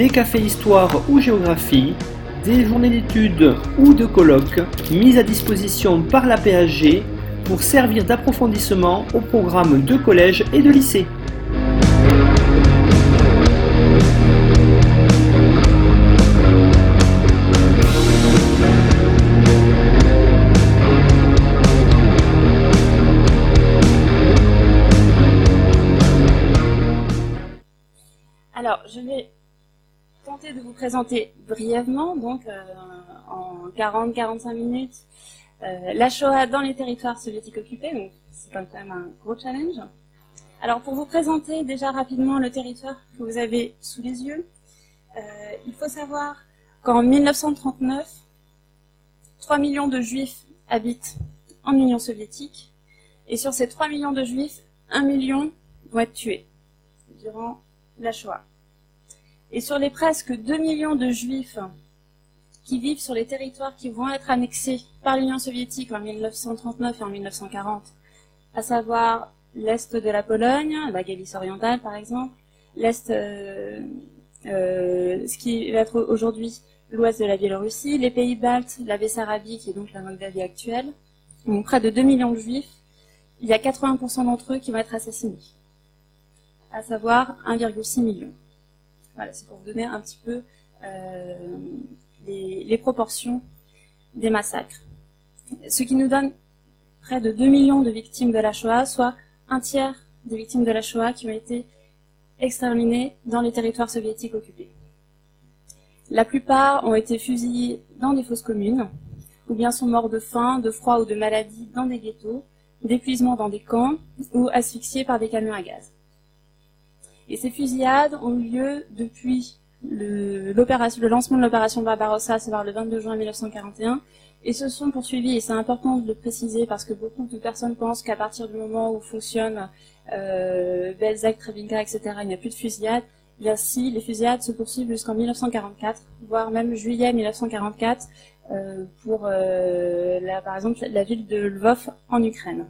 des cafés histoire ou géographie, des journées d'études ou de colloques mises à disposition par la PAG pour servir d'approfondissement au programme de collège et de lycée. Alors, je vais tenter de vous présenter brièvement, donc euh, en 40-45 minutes, euh, la Shoah dans les territoires soviétiques occupés. Donc, c'est quand même un gros challenge. Alors, pour vous présenter déjà rapidement le territoire que vous avez sous les yeux, euh, il faut savoir qu'en 1939, 3 millions de juifs habitent en Union soviétique, et sur ces 3 millions de juifs, 1 million vont être tués durant la Shoah. Et sur les presque 2 millions de juifs qui vivent sur les territoires qui vont être annexés par l'Union soviétique en 1939 et en 1940, à savoir l'Est de la Pologne, la Galice orientale par exemple, l'Est, euh, euh, ce qui va être aujourd'hui l'Ouest de la Biélorussie, les pays baltes, la Bessarabie qui est donc la Moldavie actuelle, donc près de 2 millions de juifs, il y a 80% d'entre eux qui vont être assassinés, à savoir 1,6 million. Voilà, c'est pour vous donner un petit peu euh, les, proportions des massacres. Ce qui nous donne près de 2 millions de victimes de la Shoah, soit un tiers des victimes de la Shoah qui ont été exterminées dans les territoires soviétiques occupés. La plupart ont été fusillés dans des fosses communes, ou bien sont morts de faim, de froid ou de maladie dans des ghettos, d'épuisement dans des camps, ou asphyxiés par des camions à gaz. Et ces fusillades ont eu lieu depuis le, lancement de l'opération Barbarossa, c'est-à-dire le 22 juin 1941, et se sont poursuivis, et c'est important de le préciser parce que beaucoup de personnes pensent qu'à partir du moment où fonctionne euh, Belzec, Treblinka, etc., il n'y a plus de fusillades. Bien si, les fusillades se poursuivent jusqu'en 1944, voire même juillet 1944, euh, pour, euh, par exemple, la ville de Lvov en Ukraine.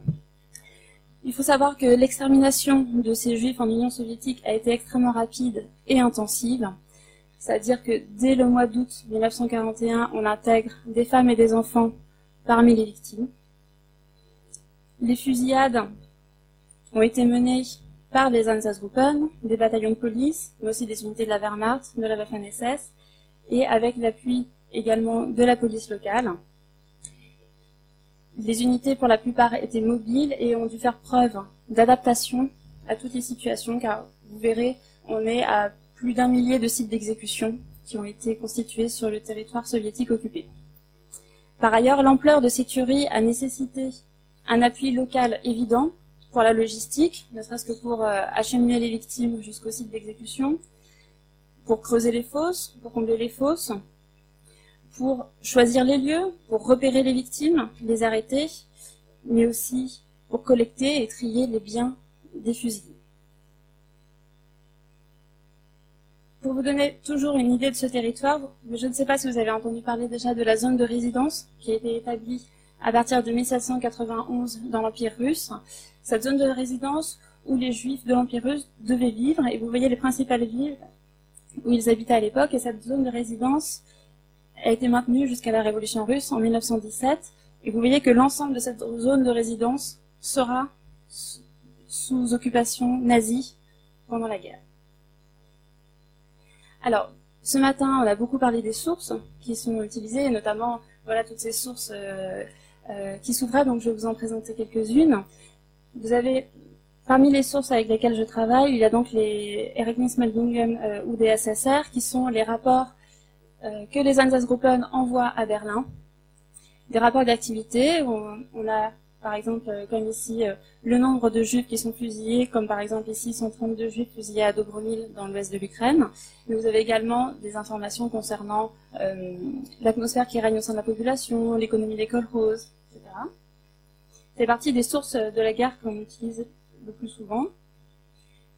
Il faut savoir que l'extermination de ces juifs en Union soviétique a été extrêmement rapide et intensive. C'est-à-dire que dès le mois d'août 1941, on intègre des femmes et des enfants parmi les victimes. Les fusillades ont été menées par des Einsatzgruppen, des bataillons de police, mais aussi des unités de la Wehrmacht, de la Waffen-SS, et avec l'appui également de la police locale. Les unités, pour la plupart, étaient mobiles et ont dû faire preuve d'adaptation à toutes les situations, car vous verrez, on est à plus d'un millier de sites d'exécution qui ont été constitués sur le territoire soviétique occupé. Par ailleurs, l'ampleur de ces tueries a nécessité un appui local évident pour la logistique, ne serait-ce que pour euh, acheminer les victimes jusqu'au site d'exécution, pour creuser les fosses, pour combler les fosses, pour choisir les lieux, pour repérer les victimes, les arrêter, mais aussi pour collecter et trier les biens des fusillés. Pour vous donner toujours une idée de ce territoire, je ne sais pas si vous avez entendu parler déjà de la zone de résidence qui a été établie à partir de 1791 dans l'Empire russe. Cette zone de résidence où les juifs de l'Empire russe devaient vivre, et vous voyez les principales villes où ils habitaient à l'époque, et cette zone de résidence a été maintenue jusqu'à la Révolution russe en 1917. Et vous voyez que l'ensemble de cette zone de résidence sera sous occupation nazie pendant la guerre. Alors, ce matin, on a beaucoup parlé des sources qui sont utilisées, et notamment voilà toutes ces sources euh, euh, qui s'ouvraient, donc je vais vous en présenter quelques-unes. Vous avez, parmi les sources avec lesquelles je travaille, il y a donc les Erechnismeldungen euh, ou des SSR, qui sont les rapports que les Einsatzgruppen envoient à Berlin. Des rapports d'activité, on, a par exemple, euh, comme ici, euh, le nombre de juifs qui sont fusillés, comme par exemple ici 132 juifs fusillés à Dobromil dans l'ouest de l'Ukraine. Mais vous avez également des informations concernant euh, l'atmosphère qui règne au sein de la population, l'économie des kolkhozes, etc. C'est partie des sources de la guerre qu'on utilise le plus souvent.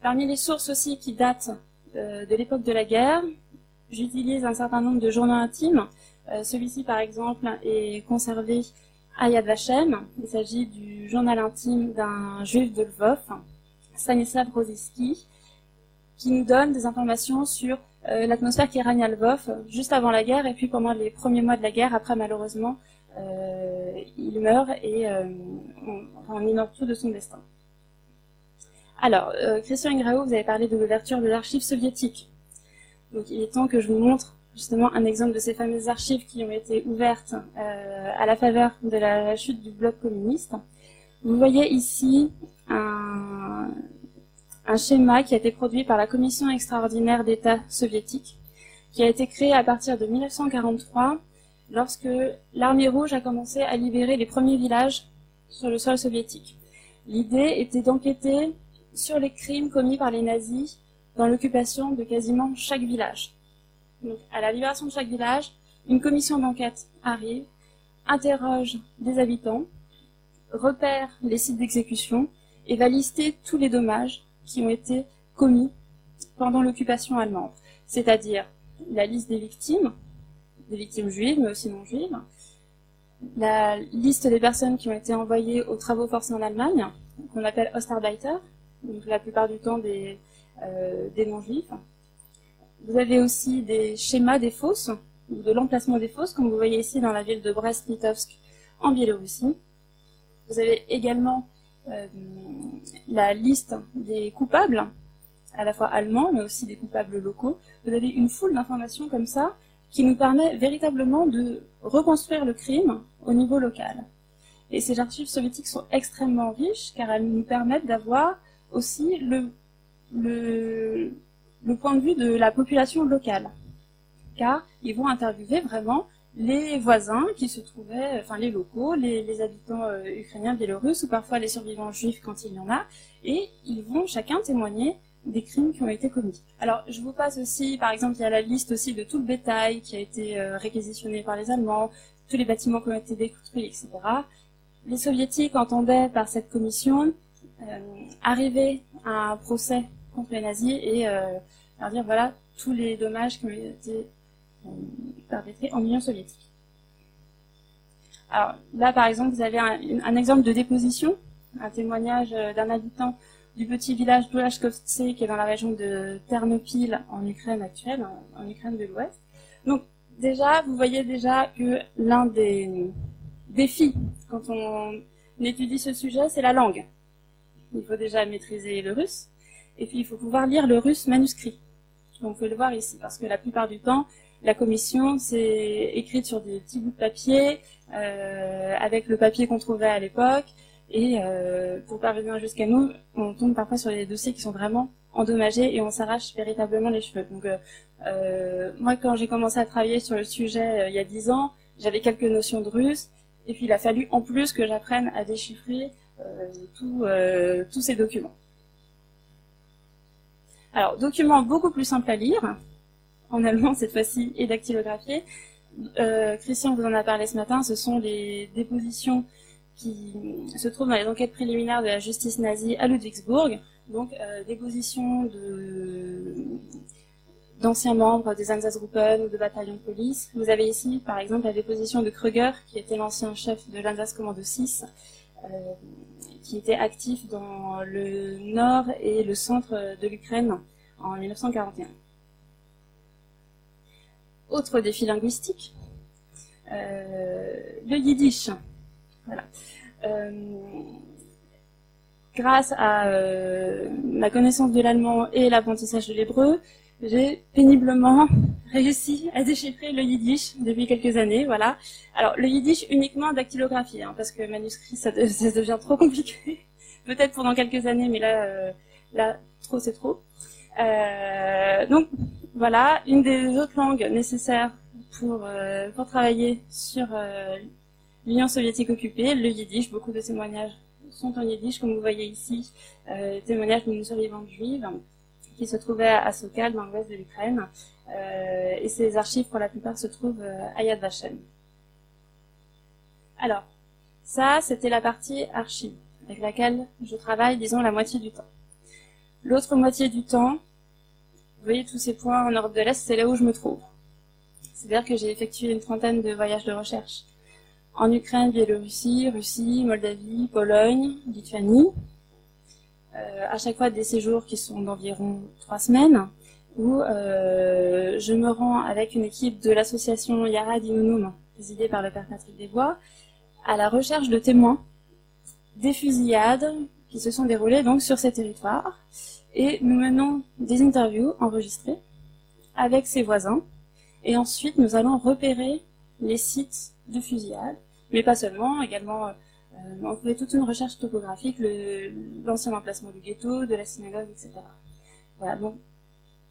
Parmi les sources aussi qui datent de l'époque de la guerre, j'utilise un certain nombre de journaux intimes. Celui-ci, par exemple, est conservé à Yad Vashem. Il s'agit du journal intime d'un juif de Lvov, Stanislav Roziski, qui nous donne des informations sur euh, l'atmosphère qui règne à Lvov juste avant la guerre et puis pendant les premiers mois de la guerre. Après, malheureusement, euh, il meurt et euh, on, on, ignore tout de son destin. Alors, Christian Ingrao, vous avez parlé de l'ouverture de l'archive soviétique. Donc, il est temps que je vous montre justement un exemple de ces fameuses archives qui ont été ouvertes euh, à la faveur de la chute du bloc communiste. Vous voyez ici un, schéma qui a été produit par la Commission extraordinaire d'État soviétique, qui a été créé à partir de 1943, lorsque l'armée rouge a commencé à libérer les premiers villages sur le sol soviétique. L'idée était d'enquêter sur les crimes commis par les nazis dans l'occupation de quasiment chaque village. Donc, à la libération de chaque village, une commission d'enquête arrive, interroge des habitants, repère les sites d'exécution et va lister tous les dommages qui ont été commis pendant l'occupation allemande, c'est-à-dire la liste des victimes, des victimes juives, mais aussi non juives, la liste des personnes qui ont été envoyées aux travaux forcés en Allemagne, qu'on appelle Ostarbeiter, donc la plupart du temps des, des non-juifs, vous avez aussi des schémas des fosses, ou de l'emplacement des fosses, comme vous voyez ici dans la ville de Brest-Litovsk en Biélorussie. Vous avez également euh, la liste des coupables, à la fois allemands, mais aussi des coupables locaux. Vous avez une foule d'informations comme ça qui nous permet véritablement de reconstruire le crime au niveau local. Et ces archives soviétiques sont extrêmement riches car elles nous permettent d'avoir aussi le, le, point de vue de la population locale. Car ils vont interviewer vraiment les voisins qui se trouvaient, enfin les locaux, les, habitants euh, ukrainiens, biélorusses, ou parfois les survivants juifs quand il y en a, et ils vont chacun témoigner des crimes qui ont été commis. Alors, je vous passe aussi, par exemple, il y a la liste aussi de tout le bétail qui a été euh, réquisitionné par les Allemands, tous les bâtiments qui ont été détruits, etc. Les soviétiques entendaient par cette commission euh, arriver à un procès contre les nazis et euh, leur dire voilà tous les dommages qui ont été euh, perpétrés en Union soviétique. Alors là, par exemple, vous avez un, exemple de déposition, un témoignage euh, d'un habitant du petit village Bulashkovtse qui est dans la région de Ternopil en Ukraine actuelle, en, Ukraine de l'Ouest. Donc déjà, vous voyez déjà que l'un des défis quand on étudie ce sujet, c'est la langue. Il faut déjà maîtriser le russe, et puis, il faut pouvoir lire le russe manuscrit. On peut le voir ici, parce que la plupart du temps, la commission, c'est écrite sur des petits bouts de papier, euh, avec le papier qu'on trouvait à l'époque. Et euh, pour parvenir jusqu'à nous, on tombe parfois sur des dossiers qui sont vraiment endommagés et on s'arrache véritablement les cheveux. Donc, euh, moi, quand j'ai commencé à travailler sur le sujet il y a dix ans, j'avais quelques notions de russe. Et puis, il a fallu en plus que j'apprenne à déchiffrer tous ces documents. Alors, document beaucoup plus simple à lire, en allemand cette fois-ci, et dactylographié. Euh, Christian vous en a parlé ce matin, ce sont les dépositions qui se trouvent dans les enquêtes préliminaires de la justice nazie à Ludwigsburg, donc euh, dépositions de d'anciens membres des Einsatzgruppen ou de bataillons de police. Vous avez ici, par exemple, la déposition de Krüger, qui était l'ancien chef de l'Einsatzkommando 6, euh, qui était actif dans le nord et le centre de l'Ukraine en 1941. Autre défi linguistique, euh, le yiddish. Voilà. Euh, grâce à ma connaissance de l'allemand et l'apprentissage de l'hébreu, j'ai péniblement réussi à déchiffrer le yiddish depuis quelques années, voilà. Alors, le yiddish uniquement dactylographie, hein, parce que manuscrit, ça, devient trop compliqué. Peut-être pendant quelques années, mais là, euh, là, trop, c'est trop. Euh, donc, voilà, une des autres langues nécessaires pour, euh, pour travailler sur l'Union soviétique occupée, le yiddish, beaucoup de témoignages sont en yiddish, comme vous voyez ici, témoignages d'une survivante juive qui se trouvait à Sokal, dans l'ouest de l'Ukraine, euh, et ces archives, pour la plupart, se trouvent euh, à Yad Vashem. Alors, ça, c'était la partie archive, avec laquelle je travaille, disons, la moitié du temps. L'autre moitié du temps, vous voyez tous ces points en Europe de l'Est, c'est là où je me trouve. C'est-à-dire que j'ai effectué une trentaine de voyages de recherche en Ukraine, Biélorussie, Russie, Moldavie, Pologne, Lituanie. Euh, à chaque fois des séjours qui sont d'environ trois semaines, où euh, je me rends avec une équipe de l'association Yara Dinunum, présidée par le père Patrick Desbois, à la recherche de témoins des fusillades qui se sont déroulées donc sur ces territoires. Et nous menons des interviews enregistrées avec ses voisins. Et ensuite, nous allons repérer les sites de fusillade, mais pas seulement, également, euh, on fait toute une recherche topographique, l'ancien emplacement du ghetto, de la synagogue, etc. Voilà, donc,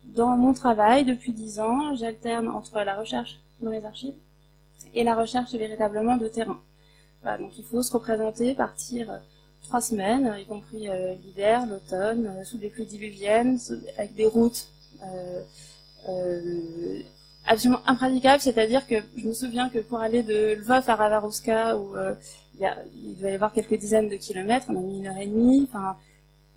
dans mon travail, depuis dix ans, j'alterne entre la recherche dans les archives et la recherche véritablement de terrain. Donc il faut se représenter, partir euh, trois semaines, y compris euh, l'hiver, l'automne, sous des pluies diluviennes, avec des routes absolument impraticable, c'est-à-dire que je me souviens que pour aller de Lvov à Ravarouska, euh, il doit y avoir quelques dizaines de kilomètres, on a mis une heure et demie, enfin,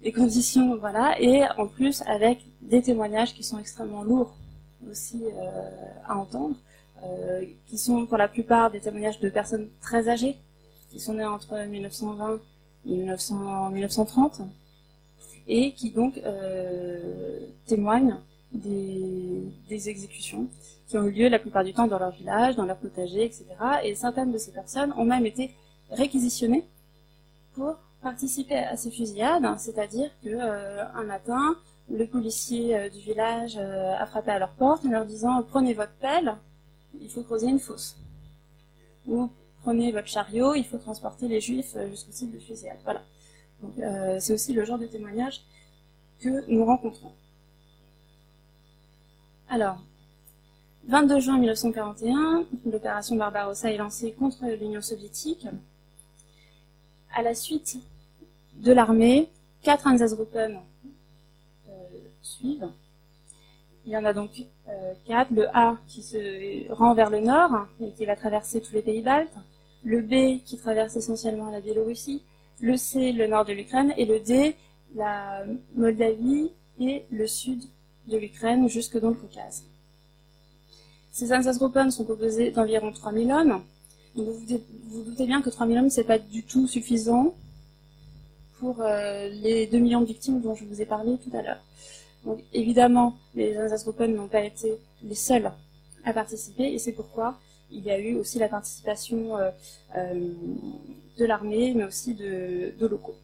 les conditions, voilà, et en plus avec des témoignages qui sont extrêmement lourds aussi euh, à entendre, euh, qui sont pour la plupart des témoignages de personnes très âgées, qui sont nées entre 1920 et 1900, 1930, et qui donc euh, témoignent des exécutions qui ont eu lieu la plupart du temps dans leur village, dans leur potager, etc. Et certaines de ces personnes ont même été réquisitionnées pour participer à ces fusillades, c'est-à-dire que euh, un matin, le policier euh, du village euh, a frappé à leur porte en leur disant prenez votre pelle, il faut creuser une fosse. Ou prenez votre chariot, il faut transporter les juifs jusqu'au site de fusillade. Voilà. C'est aussi le genre de témoignage que nous rencontrons. Alors, 22 juin 1941, l'opération Barbarossa est lancée contre l'Union soviétique. À la suite de l'armée, quatre Einsatzgruppen euh, suivent. Il y en a donc euh, quatre. Le A qui se rend vers le nord et qui va traverser tous les pays baltes. Le B qui traverse essentiellement la Biélorussie. Le C, le nord de l'Ukraine. Et le D, la Moldavie et le sud de l'Ukraine jusque dans le Caucase. Ces Einsatzgruppen sont composés d'environ 3000 hommes. Vous, vous, doutez bien que 3000 hommes, c'est pas du tout suffisant pour euh, les 2 millions de victimes dont je vous ai parlé tout à l'heure. Donc évidemment, les Einsatzgruppen n'ont pas été les seuls à participer, et c'est pourquoi il y a eu aussi la participation euh, euh, de l'armée, mais aussi de, de, locaux.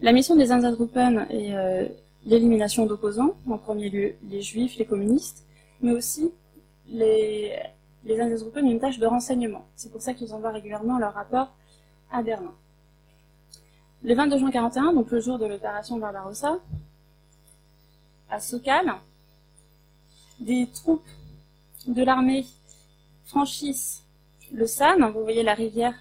La mission des Einsatzgruppen est l'élimination d'opposants, en premier lieu les juifs, les communistes, mais aussi les, les ont une tâche de renseignement. C'est pour ça qu'ils envoient régulièrement leur rapport à Berlin. Le 22 juin 41, donc le jour de l'opération Barbarossa, à Sokal, des troupes de l'armée franchissent le San, vous voyez la rivière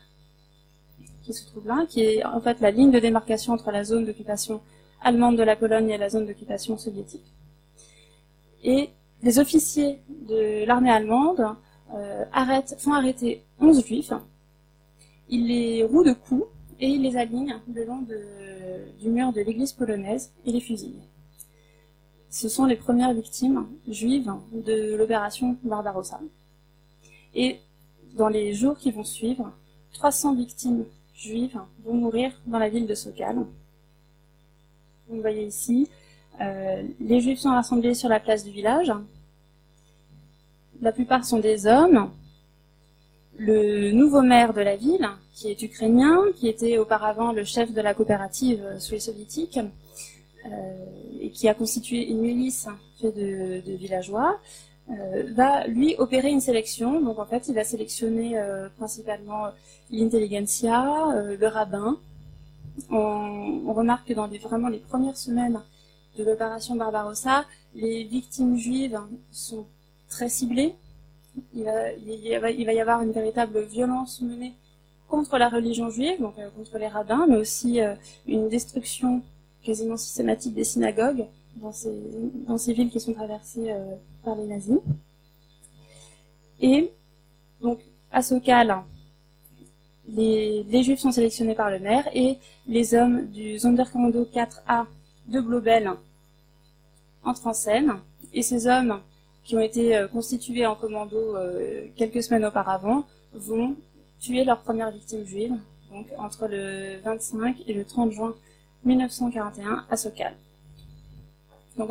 qui se trouve là, qui est en fait la ligne de démarcation entre la zone d'occupation allemande de la Pologne et la zone d'occupation soviétique. Et les officiers de l'armée allemande euh, font arrêter 11 juifs, ils les rouent de coups et ils les alignent le long du mur de l'église polonaise et les fusillent. Ce sont les premières victimes juives de l'opération Barbarossa. Et dans les jours qui vont suivre, 300 victimes juives vont mourir dans la ville de Sokal. Vous voyez ici, euh, les Juifs sont rassemblés sur la place du village. La plupart sont des hommes. Le nouveau maire de la ville, qui est ukrainien, qui était auparavant le chef de la coopérative sous les euh, et qui a constitué une milice faite de, villageois, euh, va lui opérer une sélection. Donc en fait, il va sélectionner principalement l'intelligentsia, le rabbin. On, remarque que dans vraiment les premières semaines de l'opération Barbarossa, les victimes juives sont très ciblées. Il va, y avoir une véritable violence menée contre la religion juive, donc contre les rabbins, mais aussi une destruction quasiment systématique des synagogues dans ces, villes qui sont traversées par les nazis. Et donc, à Sokal, les, les, juifs sont sélectionnés par le maire et les hommes du Sonderkommando 4A de Blobel entrent en scène. Et ces hommes, qui ont été euh, constitués en commando euh, quelques semaines auparavant, vont tuer leur première victime juive, donc entre le 25 et le 30 juin 1941 à Sokal. Donc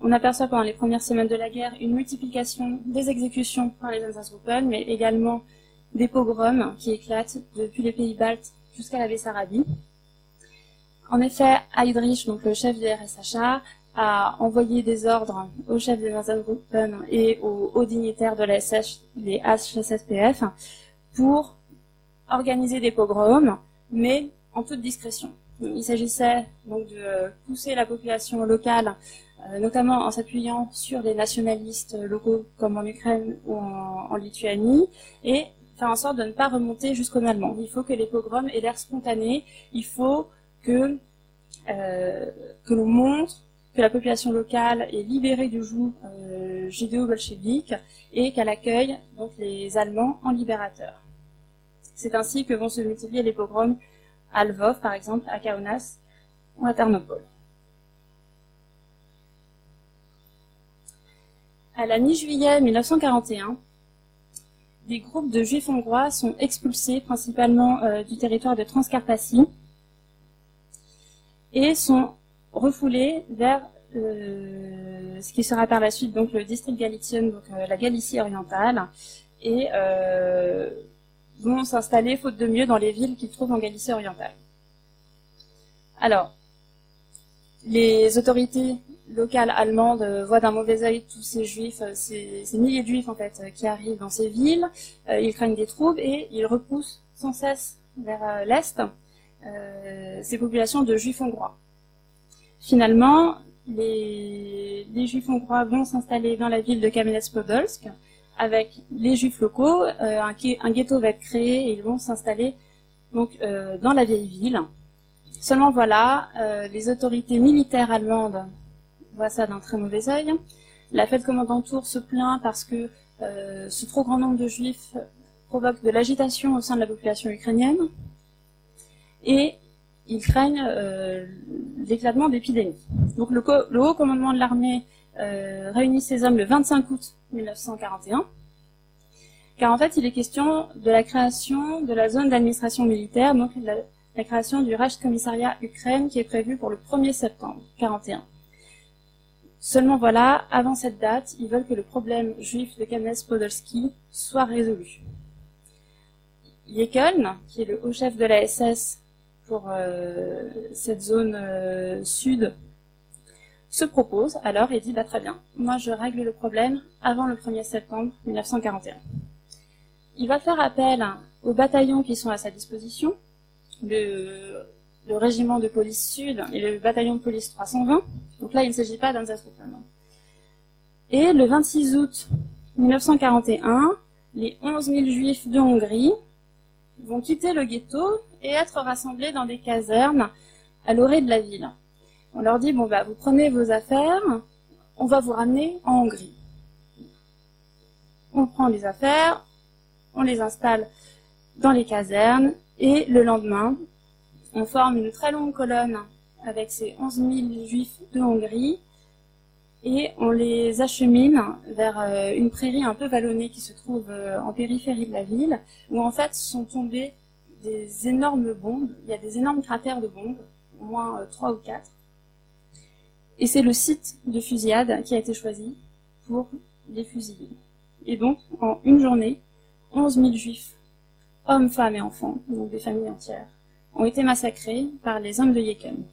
on, aperçoit pendant les premières semaines de la guerre une multiplication des exécutions par les Einsatzgruppen, mais également des pogroms qui éclatent depuis les pays baltes jusqu'à la Bessarabie. En effet, Heydrich, donc le chef du RSHA, a envoyé des ordres au chef des Einsatzgruppen et aux dignitaires de la SS, les HSSPF pour organiser des pogroms, mais en toute discrétion. Il s'agissait donc de pousser la population locale euh, notamment en s'appuyant sur des nationalistes locaux comme en Ukraine ou en, Lituanie, et faire en sorte de ne pas remonter jusqu'aux Allemands. Il faut que les pogroms aient l'air spontanés, il faut que, euh, que l'on montre que la population locale est libérée du joug euh, judéo-bolchevique et qu'elle accueille donc les Allemands en libérateurs. C'est ainsi que vont se multiplier les pogroms à Lvov, par exemple, à Kaunas ou à Tarnopol. À la mi-juillet 1941, des groupes de juifs hongrois sont expulsés principalement euh, du territoire de Transcarpathie et sont refoulés vers euh, ce qui sera par la suite donc le district galicien, donc euh, la Galicie orientale, et vont s'installer faute de mieux dans les villes qu'ils trouvent en Galicie orientale. Alors, les autorités locales allemandes euh, voient d'un mauvais œil tous ces juifs, euh, ces, milliers de juifs en fait, euh, qui arrivent dans ces villes. ils craignent des troubles et ils repoussent sans cesse vers l'est ces populations de juifs hongrois. Finalement, les, juifs hongrois vont s'installer dans la ville de Kamenets-Podolsk avec les juifs locaux. Un, un, ghetto va être créé et ils vont s'installer donc dans la vieille ville. Seulement voilà, les autorités militaires allemandes voit ça d'un très mauvais œil. La fête commandant Tour se plaint parce que euh, ce trop grand nombre de juifs provoque de l'agitation au sein de la population ukrainienne et ils craignent euh, l'éclatement d'épidémies. Donc le, haut commandement de l'armée euh, réunit ses hommes le 25 août 1941 car en fait il est question de la création de la zone d'administration militaire, donc la, création du Reichskommissariat Ukraine qui est prévu pour le 1er septembre 1941. Seulement voilà, avant cette date, ils veulent que le problème juif de Kamens-Podolski soit résolu. Jekyll, qui est le haut chef de la SS pour euh, cette zone euh, sud, se propose alors et dit bah, très bien, moi je règle le problème avant le 1er septembre 1941. Il va faire appel aux bataillons qui sont à sa disposition, le régiment de police sud et le bataillon de police 320. Donc là, il ne s'agit pas d'un. Et le 26 août 1941, les 11 000 juifs de Hongrie vont quitter le ghetto et être rassemblés dans des casernes à l'orée de la ville. On leur dit, bon bah, vous prenez vos affaires, on va vous ramener en Hongrie. On prend les affaires, on les installe dans les casernes, et le lendemain, on forme une très longue colonne avec ces 11 000 juifs de Hongrie et on les achemine vers euh, une prairie un peu vallonnée qui se trouve euh, en périphérie de la ville, où en fait sont tombées des énormes bombes. Il y a des énormes cratères de bombes, au moins euh, trois ou quatre. Et c'est le site de fusillade qui a été choisi pour les fusiller. Et donc, en une journée, 11 000 juifs, hommes, femmes et enfants, donc des familles entières, ont été massacrés par les hommes de Yekem.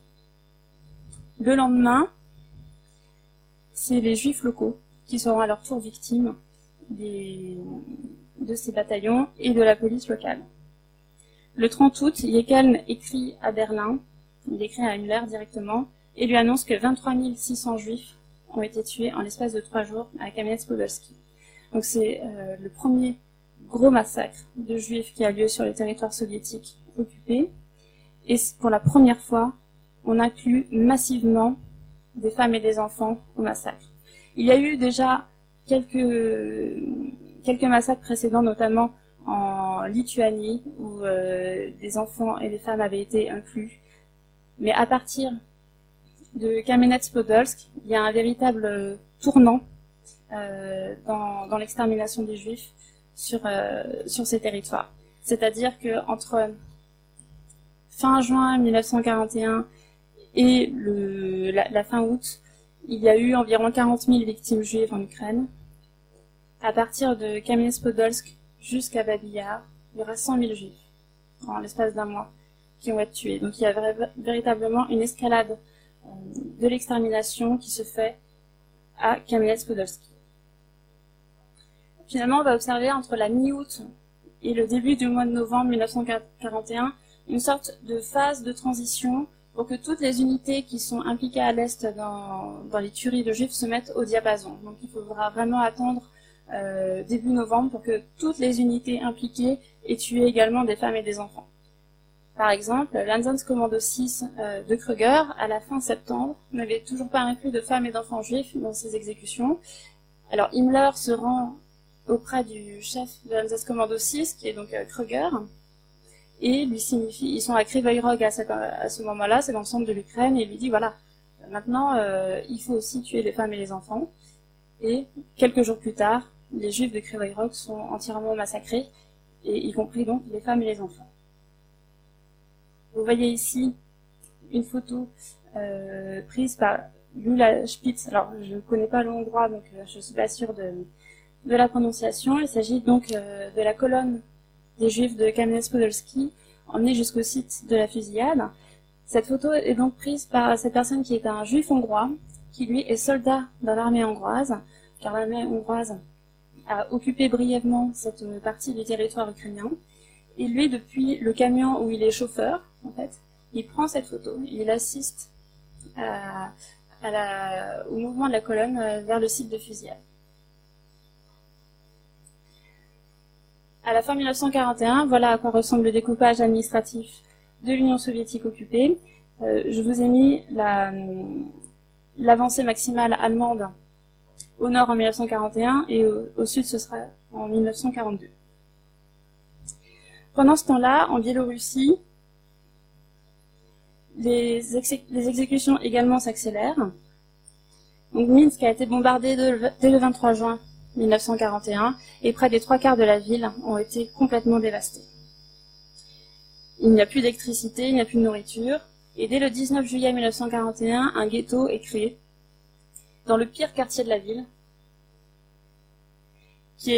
Le lendemain, c'est les juifs locaux qui seront à leur tour victimes de ces bataillons et de la police locale. Le 30 août, Yekelm écrit à Berlin, il écrit à Himmler directement, et lui annonce que 23 600 juifs ont été tués en l'espace de trois jours à Kamenets-Podolski. Donc c'est euh, le premier gros massacre de juifs qui a lieu sur les territoires soviétiques occupés. Et pour la première fois, on inclut massivement des femmes et des enfants au massacre. Il y a eu déjà quelques, quelques massacres précédents, notamment en Lituanie, où euh, des enfants et des femmes avaient été inclus. Mais à partir de Kamenets-Podolsk, il y a un véritable tournant euh, dans, l'extermination des Juifs sur, euh, ces territoires. C'est-à-dire que entre fin juin 1941 et la, la, fin août, il y a eu environ 40 000 victimes juives en Ukraine. À partir de Kamenets-Podolsk jusqu'à Babillard, il y aura 100 000 juifs en l'espace d'un mois qui ont été tués. Donc il y a véritablement une escalade euh, de l'extermination qui se fait à Kamenets-Podolsky. Finalement, on va observer entre la mi-août et le début du mois de novembre 1941 une sorte de phase de transition pour que toutes les unités qui sont impliquées à l'Est dans, dans, les tueries de juifs se mettent au diapason. Donc il faudra vraiment attendre euh, début novembre pour que toutes les unités impliquées aient tué également des femmes et des enfants. Par exemple, Commando 6 euh, de Kruger, à la fin septembre, n'avait toujours pas inclus de femmes et d'enfants juifs dans ses exécutions. Alors Himmler se rend auprès du chef de Commando 6, qui est donc euh, Kruger, et lui signifie, ils sont à Krivoyrog à, à ce moment-là, c'est dans le centre de l'Ukraine, et lui dit voilà, maintenant il faut aussi tuer les femmes et les enfants. Et quelques jours plus tard, les juifs de Krivoyrog sont entièrement massacrés, et y compris donc les femmes et les enfants. Vous voyez ici une photo euh, prise par Lula Spitz. Alors, je ne connais pas le hongrois, donc euh, je ne suis pas sûre de, la prononciation. Il s'agit donc euh, de la colonne des Juifs de Kamenets-Podolski, emmenée jusqu'au site de la fusillade. Cette photo est donc prise par cette personne qui est un Juif hongrois, qui lui est soldat dans l'armée hongroise, car l'armée hongroise a occupé brièvement cette partie du territoire ukrainien. Et lui, depuis le camion où il est chauffeur, en fait, il prend cette photo, il assiste au mouvement de la colonne euh, vers le site de fusillade. À la fin 1941, voilà à quoi ressemble le découpage administratif de l'Union soviétique occupée. Euh, je vous ai mis l'avancée maximale allemande au nord en 1941 et au, sud ce sera en 1942. Pendant ce temps-là, en Biélorussie, les, exécutions également s'accélèrent. Minsk a été bombardé dès le 23 juin 1941 et près des trois quarts de la ville ont été complètement dévastés. Il n'y a plus d'électricité, il n'y a plus de nourriture. Et dès le 19 juillet 1941, un ghetto est créé dans le pire quartier de la ville, qui,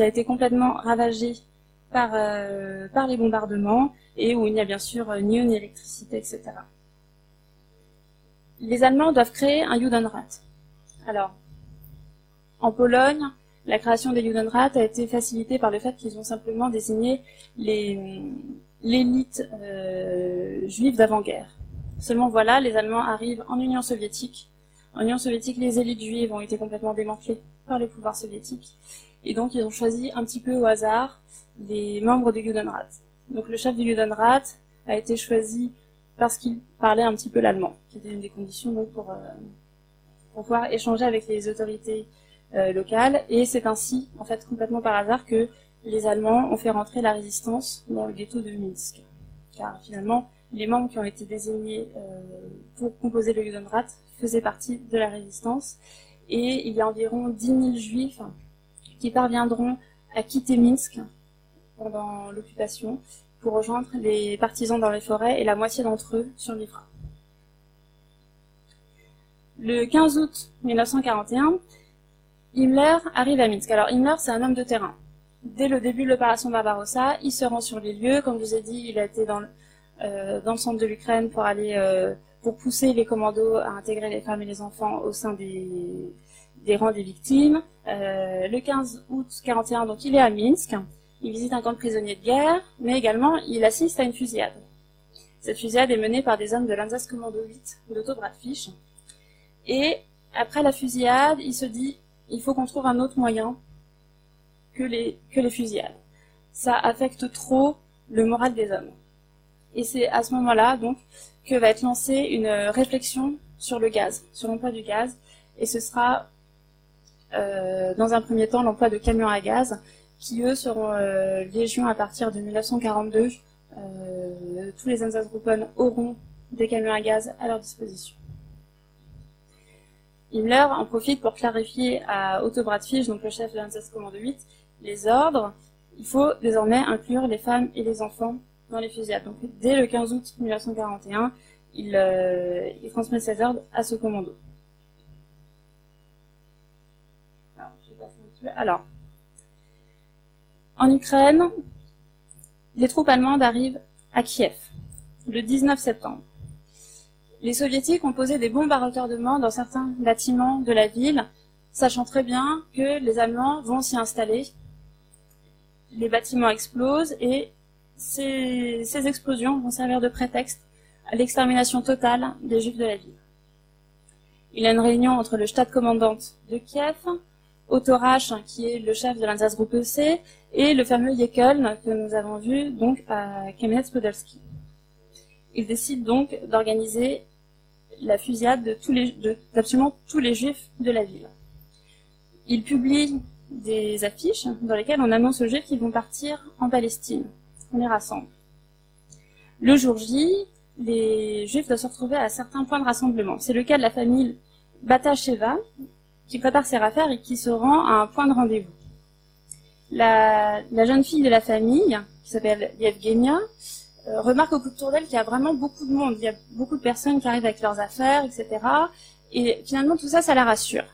a été complètement ravagé par, euh, par les bombardements et où il n'y a bien sûr euh, ni électricité, etc. Les Allemands doivent créer un Judenrat. Alors, en Pologne, la création des Judenrat a été facilitée par le fait qu'ils ont simplement désigné l'élite euh, juive d'avant-guerre. Seulement voilà, les Allemands arrivent en Union soviétique. En Union soviétique, les élites juives ont été complètement démantelées par les pouvoirs soviétiques. Et donc, ils ont choisi un petit peu au hasard des membres du Judenrat. Donc le chef du Judenrat a été choisi parce qu'il parlait un petit peu l'allemand, qui était une des conditions euh, pour pouvoir échanger avec les autorités euh, locales. Et c'est ainsi, en fait, complètement par hasard, que les Allemands ont fait rentrer la résistance dans le ghetto de Minsk. Car finalement, les membres qui ont été désignés euh, pour composer le Judenrat faisaient partie de la résistance. Et il y a environ 10 000 juifs qui parviendront à quitter Minsk pendant l'occupation pour rejoindre les partisans dans les forêts et la moitié d'entre eux survivra. Le 15 août 1941, Himmler arrive à Minsk. Alors Himmler, c'est un homme de terrain. Dès le début de l'opération Barbarossa, il se rend sur les lieux. Comme je vous ai dit, il a été dans le, euh, le centre de l'Ukraine pour aller euh, pour pousser les commandos à intégrer les femmes et les enfants au sein des, rangs des victimes. Euh, le 15 août 1941, donc il est à Minsk. Il visite un camp de prisonniers de guerre, mais également il assiste à une fusillade. Cette fusillade est menée par des hommes de l'Anzac Commando 8 d'Otto Bradfisch. Et après la fusillade, il se dit il faut qu'on trouve un autre moyen que les fusillades. ça affecte trop le moral des hommes. Et c'est à ce moment-là, donc, que va être lancée une réflexion sur le gaz, sur l'emploi du gaz, et ce sera, euh, dans un premier temps, l'emploi de camions à gaz, qui eux seront euh, légion à partir de 1942. Euh, tous les Einsatzgruppen auront des camions à gaz à leur disposition. Himmler en profite pour clarifier à Otto Bradfisch, donc le chef de l'Einsatzkommando 8, les ordres. Il faut désormais inclure les femmes et les enfants dans les fusillades. Donc dès le 15 août 1941, il, euh, il transmet ses ordres à ce commando. Alors, en Ukraine, les troupes allemandes arrivent à Kiev le 19 septembre. Les soviétiques ont posé des bombes à retardement dans certains bâtiments de la ville, sachant très bien que les Allemands vont s'y installer. Les bâtiments explosent et ces, explosions vont servir de prétexte à l'extermination totale des Juifs de la ville. Il y a une réunion entre le Stade commandante de Kiev, Otto Rach, qui est le chef de l'Einsatzgruppe EC, et le fameux Jekyll que nous avons vu donc à Kamenets-Podolski. Il décide donc d'organiser la fusillade de tous d'absolument tous les juifs de la ville. Il publie des affiches dans lesquelles on annonce aux juifs qu'ils vont partir en Palestine. On les rassemble. Le jour J, les juifs doivent se retrouver à certains points de rassemblement. C'est le cas de la famille Batasheva, qui prépare ses affaires et qui se rend à un point de rendez-vous. La, jeune fille de la famille, qui s'appelle Yevgenia, euh, remarque au tour d'elle qu'il y a vraiment beaucoup de monde, il y a beaucoup de personnes qui arrivent avec leurs affaires, etc. Et finalement, tout ça, ça la rassure.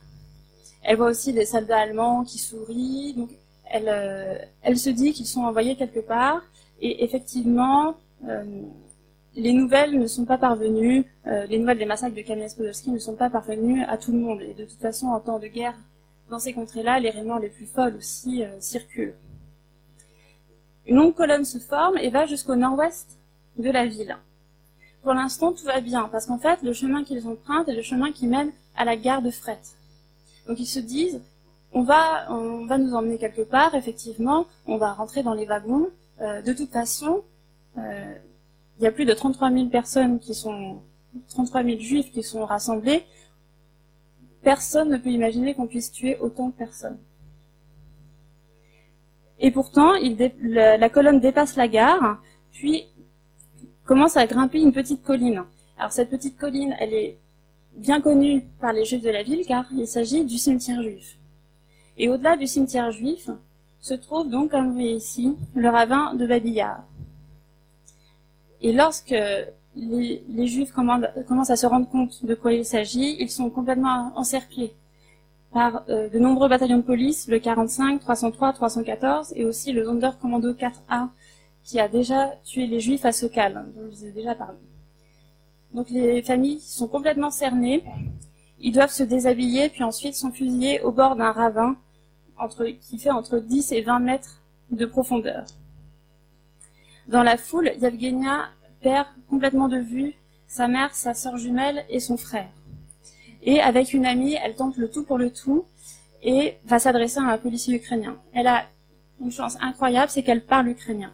Elle voit aussi des soldats allemands qui sourient, donc elle, euh, elle se dit qu'ils sont envoyés quelque part, et effectivement, euh, les nouvelles ne sont pas parvenues, euh, les nouvelles des massacres de Kamianets-Podolsky ne sont pas parvenues à tout le monde. Et de toute façon, en temps de guerre, dans ces contrées-là, les rumeurs les plus folles aussi euh, circulent. Une longue colonne se forme et va jusqu'au nord-ouest de la ville. Pour l'instant, tout va bien, parce qu'en fait, le chemin qu'ils empruntent est le chemin qui mène à la gare de fret. Donc ils se disent, on va, on va nous emmener quelque part, effectivement, on va rentrer dans les wagons. Euh, de toute façon, il y a plus de 33 000 personnes qui sont, 33 000 juifs qui sont rassemblés, personne ne peut imaginer qu'on puisse tuer autant de personnes. Et pourtant, la, colonne dépasse la gare, puis commence à grimper une petite colline. Alors cette petite colline, elle est bien connue par les juifs de la ville, car il s'agit du cimetière juif. Et au-delà du cimetière juif, se trouve donc, comme vous voyez ici, le ravin de Babillard. Et lorsque les, Juifs commencent à se rendre compte de quoi il s'agit, ils sont complètement encerclés par euh, de nombreux bataillons de police, le 45, 303, 314, et aussi le Sonderkommando 4A, qui a déjà tué les Juifs à Sokal, dont je vous ai déjà parlé. Donc les familles sont complètement cernées, ils doivent se déshabiller, puis ensuite sont fusillés au bord d'un ravin qui fait entre 10 et 20 mètres de profondeur. Dans la foule, Yevgenia perd complètement de vue sa mère, sa sœur jumelle et son frère. Et avec une amie, elle tente le tout pour le tout et va s'adresser à un policier ukrainien. Elle a une chance incroyable, c'est qu'elle parle ukrainien.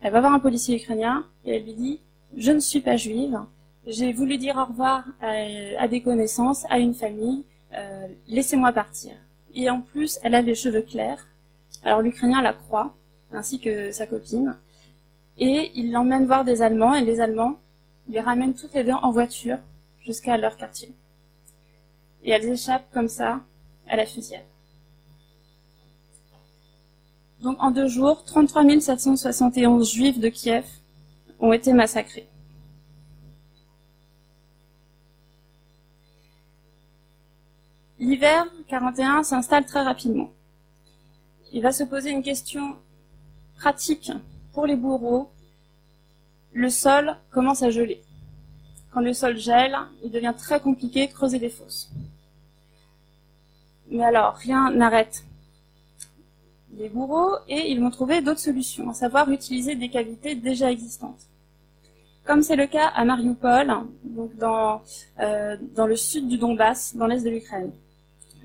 Elle va voir un policier ukrainien et elle lui dit Je ne suis pas juive, j'ai voulu dire au revoir à, des connaissances, à une famille, euh, laissez-moi partir. Et en plus, elle a les cheveux clairs. Alors l'Ukrainien la croit, ainsi que sa copine. Et il l'emmène voir des Allemands, et les Allemands les ramènent toutes les deux en voiture jusqu'à leur quartier. Et elles échappent comme ça à la fusillade. Donc en deux jours, 33 771 juifs de Kiev ont été massacrés. L'hiver 41 s'installe très rapidement. Il va se poser une question pratique pour les bourreaux, le sol commence à geler. Quand le sol gèle, il devient très compliqué de creuser des fosses. Mais alors, rien n'arrête les bourreaux et ils vont trouver d'autres solutions, à savoir utiliser des cavités déjà existantes. Comme c'est le cas à Mariupol, euh, dans le sud du Donbass, dans l'est de l'Ukraine.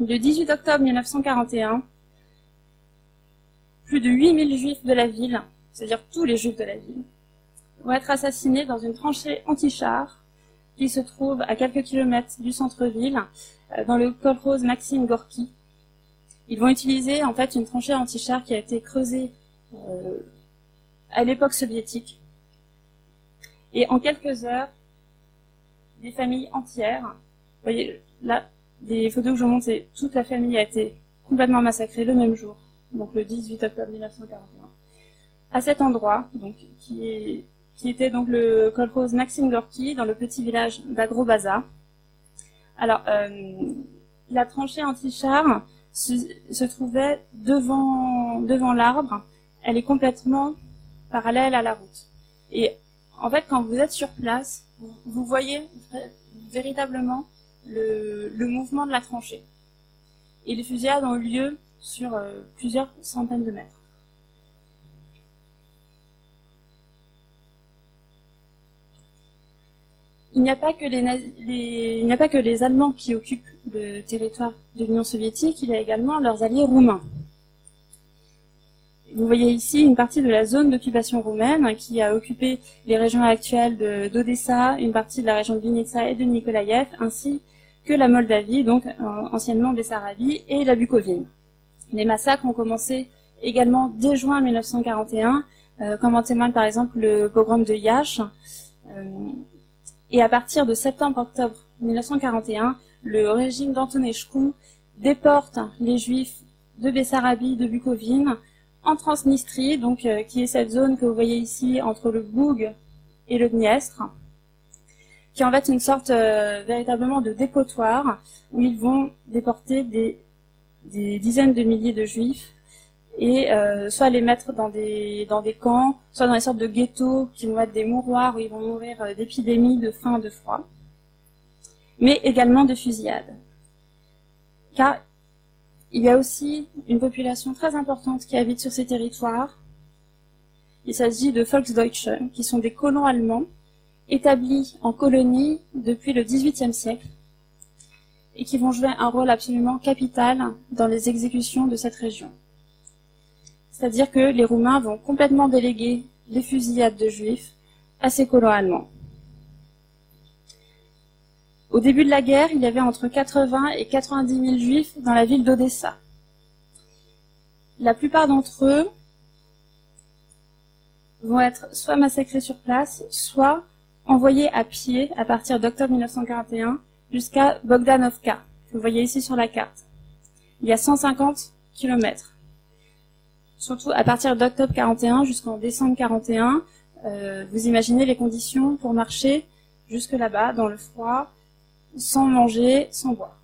Le 18 octobre 1941, plus de 8000 juifs de la ville, c'est-à-dire tous les juifs de la ville, vont être assassinés dans une tranchée anti-char qui se trouve à quelques kilomètres du centre-ville, euh, dans le kolkhoz Maxime Gorky. Ils vont utiliser en fait une tranchée anti-char qui a été creusée euh, à l'époque soviétique. Et en quelques heures, des familles entières, vous voyez là, des photos que je vous montre, c'est toute la famille a été complètement massacrée le même jour, donc le 18 octobre 1941, à cet endroit, donc qui était donc le kolkhoz Maxime Gorky dans le petit village d'Agrobaza. Alors, euh, la tranchée anti-char se, trouvait devant, devant l'arbre. Elle est complètement parallèle à la route. Et en fait, quand vous êtes sur place, vous voyez véritablement le, mouvement de la tranchée. Et les fusillades ont eu lieu sur euh, plusieurs centaines de mètres. il n'y a pas que les, Allemands qui occupent le territoire de l'Union soviétique, il y a également leurs alliés roumains. Vous voyez ici une partie de la zone d'occupation roumaine qui a occupé les régions actuelles d'Odessa, une partie de la région de Vinitsa et de Nikolaïev, ainsi que la Moldavie, donc anciennement Bessarabie, et la Bucovine. Les massacres ont commencé également dès juin 1941, euh, comme en témoigne par exemple le pogrom de Yash, euh, et à partir de septembre-octobre 1941, le régime d'Antonescu déporte les Juifs de Bessarabie, de Bukovine, en Transnistrie, donc euh, qui est cette zone que vous voyez ici entre le Boug et le Dniestre, qui est en fait une sorte euh, véritablement de dépotoir où ils vont déporter des, dizaines de milliers de Juifs et euh, soit les mettre dans des, dans des camps, soit dans des sortes de ghettos qui vont être des mouroirs où ils vont mourir euh, d'épidémies, de faim, de froid, mais également de fusillades. Car il y a aussi une population très importante qui habite sur ces territoires. Il s'agit de Volksdeutsche, qui sont des colons allemands établis en colonie depuis le XVIIIe siècle et qui vont jouer un rôle absolument capital dans les exécutions de cette région. C'est-à-dire que les Roumains vont complètement déléguer les fusillades de juifs à ces colons allemands. Au début de la guerre, il y avait entre 80 et 90 000 juifs dans la ville d'Odessa. La plupart d'entre eux vont être soit massacrés sur place, soit envoyés à pied à partir d'octobre 1941 jusqu'à Bogdanovka, que vous voyez ici sur la carte. Il y a 150 kilomètres surtout à partir d'octobre 41 jusqu'en décembre 41. Euh, vous imaginez les conditions pour marcher jusque là-bas, dans le froid, sans manger, sans boire.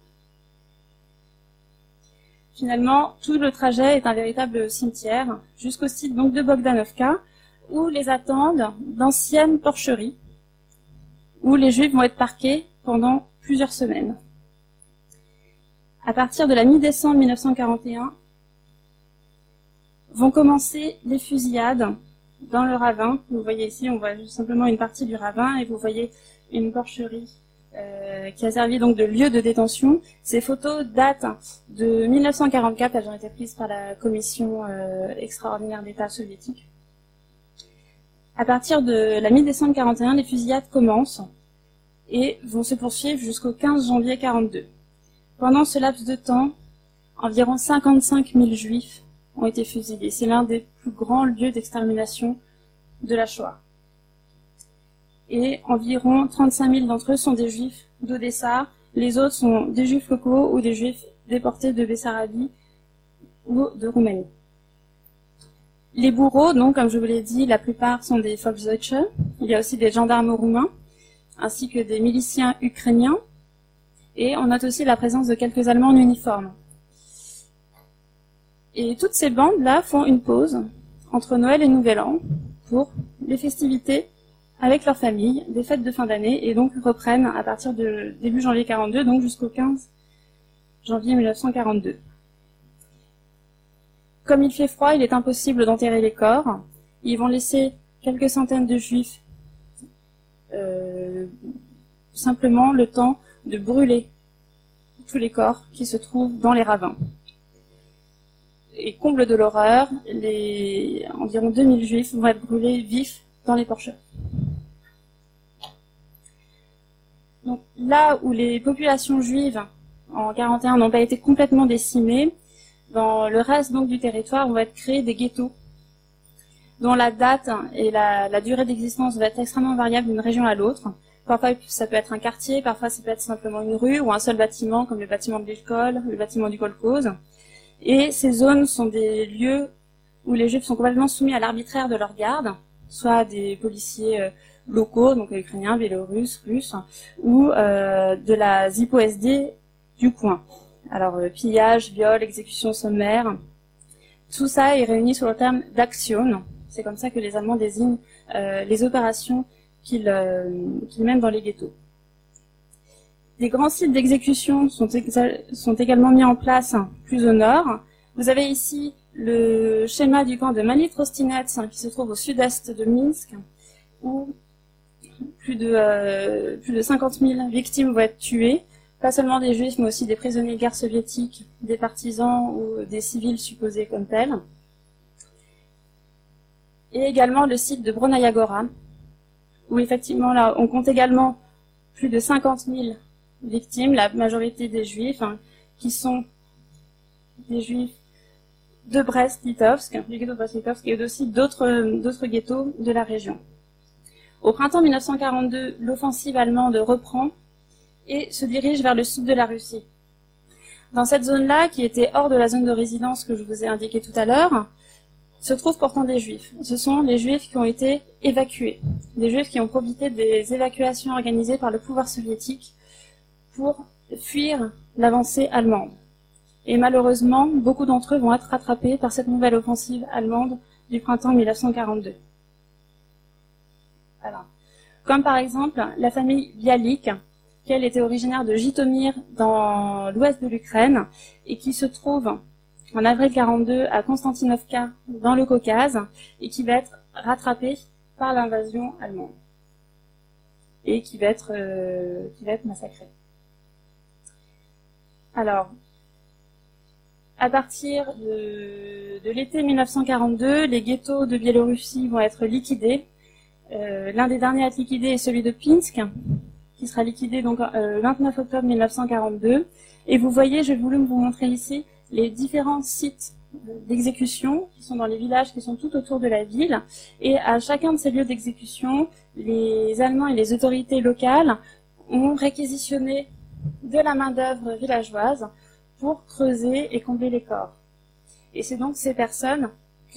Finalement, tout le trajet est un véritable cimetière, jusqu'au site de Bogdanovka, où les attendent d'anciennes porcheries, où les Juifs vont être parqués pendant plusieurs semaines. À partir de la mi-décembre 1941, vont commencer les fusillades dans le ravin. Vous voyez ici, on voit simplement une partie du ravin et vous voyez une porcherie euh, qui a servi donc de lieu de détention. Ces photos datent de 1944, elles ont été prises par la commission euh, extraordinaire d'État soviétique. À partir de la mi-décembre 41, les fusillades commencent et vont se poursuivre jusqu'au 15 janvier 42. Pendant ce laps de temps, environ 55 000 juifs ont été fusillés. C'est l'un des plus grands lieux d'extermination de la Shoah. Et environ 35 000 d'entre eux sont des juifs d'Odessa. Les autres sont des juifs locaux ou des juifs déportés de Bessarabie ou de Roumanie. Les bourreaux, donc, comme je vous l'ai dit, la plupart sont des Volksdeutsche. Il y a aussi des gendarmes roumains, ainsi que des miliciens ukrainiens. Et on note aussi la présence de quelques Allemands en uniforme. Et toutes ces bandes-là font une pause entre Noël et Nouvel An pour les festivités avec leur famille, des fêtes de fin d'année, et donc reprennent à partir de début janvier 42, donc jusqu'au 15 janvier 1942. Comme il fait froid, il est impossible d'enterrer les corps. Ils vont laisser quelques centaines de juifs euh, simplement le temps de brûler tous les corps qui se trouvent dans les ravins Et comble de l'horreur, les environ 2000 juifs vont être brûlés vifs dans les porches. Donc, là où les populations juives en 41 n'ont pas été complètement décimées, dans le reste donc du territoire, on va créés des ghettos dont la date et la, la durée d'existence va être extrêmement variable d'une région à l'autre. Parfois, ça peut être un quartier, parfois, ça peut être simplement une rue ou un seul bâtiment, comme le bâtiment de l'école, le bâtiment du kolkhoz. Et ces zones sont des lieux où les Juifs sont complètement soumis à l'arbitraire de leur garde, soit des policiers euh, locaux, donc ukrainiens, biélorusses, russes, ou euh, de la ZIPO-SD du coin. Alors, euh, pillage, viol, exécution sommaire, tout ça est réuni sous le terme d'action. C'est comme ça que les Allemands désignent euh, les opérations qu'ils mènent dans les ghettos. Des grands sites d'exécution sont, également mis en place plus au nord. Vous avez ici le schéma du camp de Manit-Rostinets qui se trouve au sud-est de Minsk, où plus de, euh, plus de 50 000 victimes vont être tuées, pas seulement des juifs, mais aussi des prisonniers de guerre soviétiques, des partisans ou des civils supposés comme tels. Et également le site de Bronayagora, où effectivement là, on compte également plus de 50 000 victimes, la majorité des juifs, hein, qui sont des juifs de Brest-Litovsk, du ghetto de Brest-Litovsk, et aussi d'autres, d'autres ghettos de la région. Au printemps 1942, l'offensive allemande reprend et se dirige vers le sud de la Russie. Dans cette zone-là, qui était hors de la zone de résidence que je vous ai indiquée tout à l'heure, se trouvent pourtant des juifs. Ce sont les juifs qui ont été évacués, des juifs qui ont profité des évacuations organisées par le pouvoir soviétique pour fuir l'avancée allemande. Et malheureusement, beaucoup d'entre eux vont être rattrapés par cette nouvelle offensive allemande du printemps 1942. Comme par exemple la famille Bialik, qui elle était originaire de Jitomir dans l'ouest de l'Ukraine et qui se trouve en avril 42 à Konstantinovka dans le Caucase et qui va être rattrapée par l'invasion allemande et qui va être, euh, qui va être massacrée. Alors, à partir de, l'été 1942, les ghettos de Biélorussie vont être liquidés. Euh, L'un des derniers à être liquidés est celui de Pinsk, qui sera liquidé donc euh, 29 octobre 1942. Et vous voyez, je voulu vous montrer ici les différents sites d'exécution qui sont dans les villages qui sont tout autour de la ville. Et à chacun de ces lieux d'exécution, les Allemands et les autorités locales ont réquisitionné de la main-d'œuvre villageoise pour creuser et combler les corps. Et c'est donc ces personnes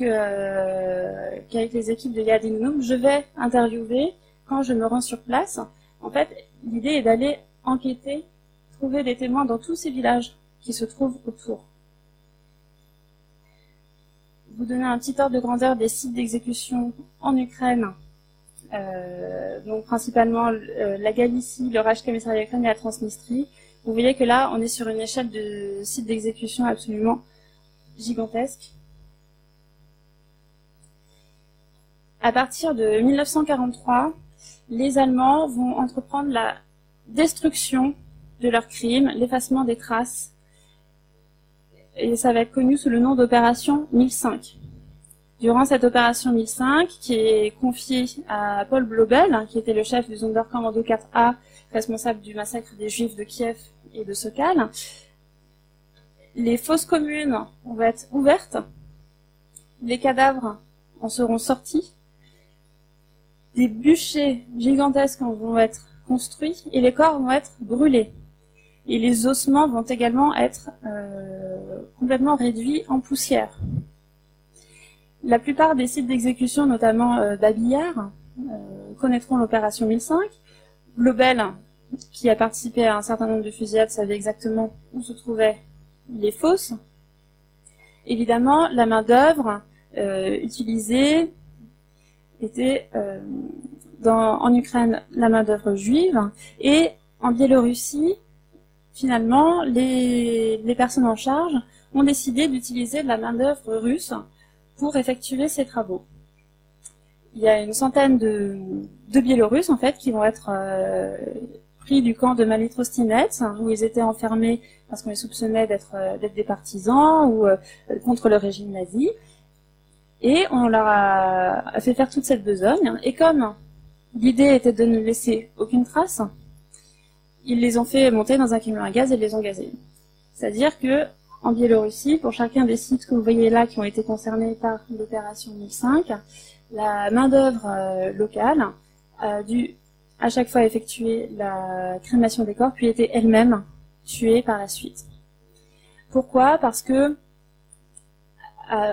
euh, qu'avec les équipes de Yadinum, je vais interviewer quand je me rends sur place. En fait, l'idée est d'aller enquêter, trouver des témoins dans tous ces villages qui se trouvent autour vous donner un petit ordre de grandeur des sites d'exécution en Ukraine. Euh, donc principalement euh, la Galicie, le Raj Commissariat Ukraine et la Transnistrie. Vous voyez que là, on est sur une échelle de sites d'exécution absolument gigantesque. À partir de 1943, les Allemands vont entreprendre la destruction de leurs crimes, l'effacement des traces. Et ça va être connu sous le nom d'opération 1005. Durant cette opération 1005, qui est confiée à Paul Blobel, hein, qui était le chef du Sonderkommando 4A, responsable du massacre des Juifs de Kiev et de Sokal, les fosses communes vont être ouvertes, les cadavres en seront sortis, des bûchers gigantesques vont être construits et les corps vont être brûlés et les ossements vont également être euh, complètement réduits en poussière. La plupart des sites d'exécution, notamment euh, d'Abillard, euh, connaîtront l'opération 1005. Globel, qui a participé à un certain nombre de fusillades, savait exactement où se trouvaient les fosses. Évidemment, la main-d'œuvre utilisée était en Ukraine la main-d'œuvre juive et en Biélorussie finalement, les, personnes en charge ont décidé d'utiliser de la main-d'œuvre russe pour effectuer ces travaux. Il y a une centaine de, Biélorusses en fait qui vont être euh, pris du camp de Malitrostinette, où ils étaient enfermés parce qu'on les soupçonnait d'être des partisans ou contre le régime nazi. Et on leur a fait faire toute cette besogne. Et comme l'idée était de ne laisser aucune trace, ils les ont fait monter dans un camion à gaz et les ont gazés. C'est-à-dire que en Biélorussie, pour chacun des sites que vous voyez là qui ont été concernés par l'opération 1005, la main-d'œuvre euh, locale a dû à chaque fois effectuer la crémation des corps, puis était elle-même tuée par la suite. Pourquoi? Parce que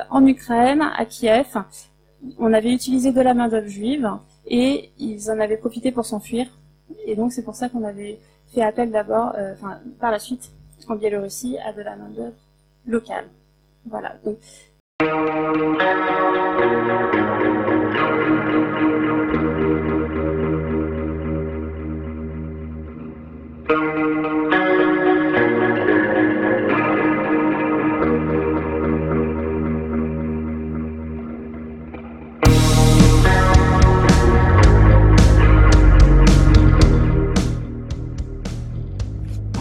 en Ukraine, à Kiev, on avait utilisé de la main-d'œuvre juive et ils en avaient profité pour s'enfuir. Et donc c'est pour ça qu'on avait fait appel d'abord, euh, par la suite, en Biélorussie, à de la main-d'œuvre locale. Voilà.